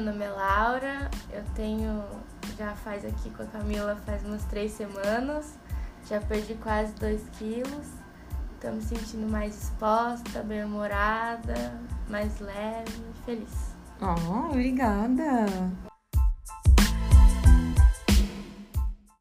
meu nome é Laura, eu tenho, já faz aqui com a Camila faz umas três semanas, já perdi quase dois quilos, estou me sentindo mais disposta, bem-humorada, mais leve, feliz. Oh, obrigada.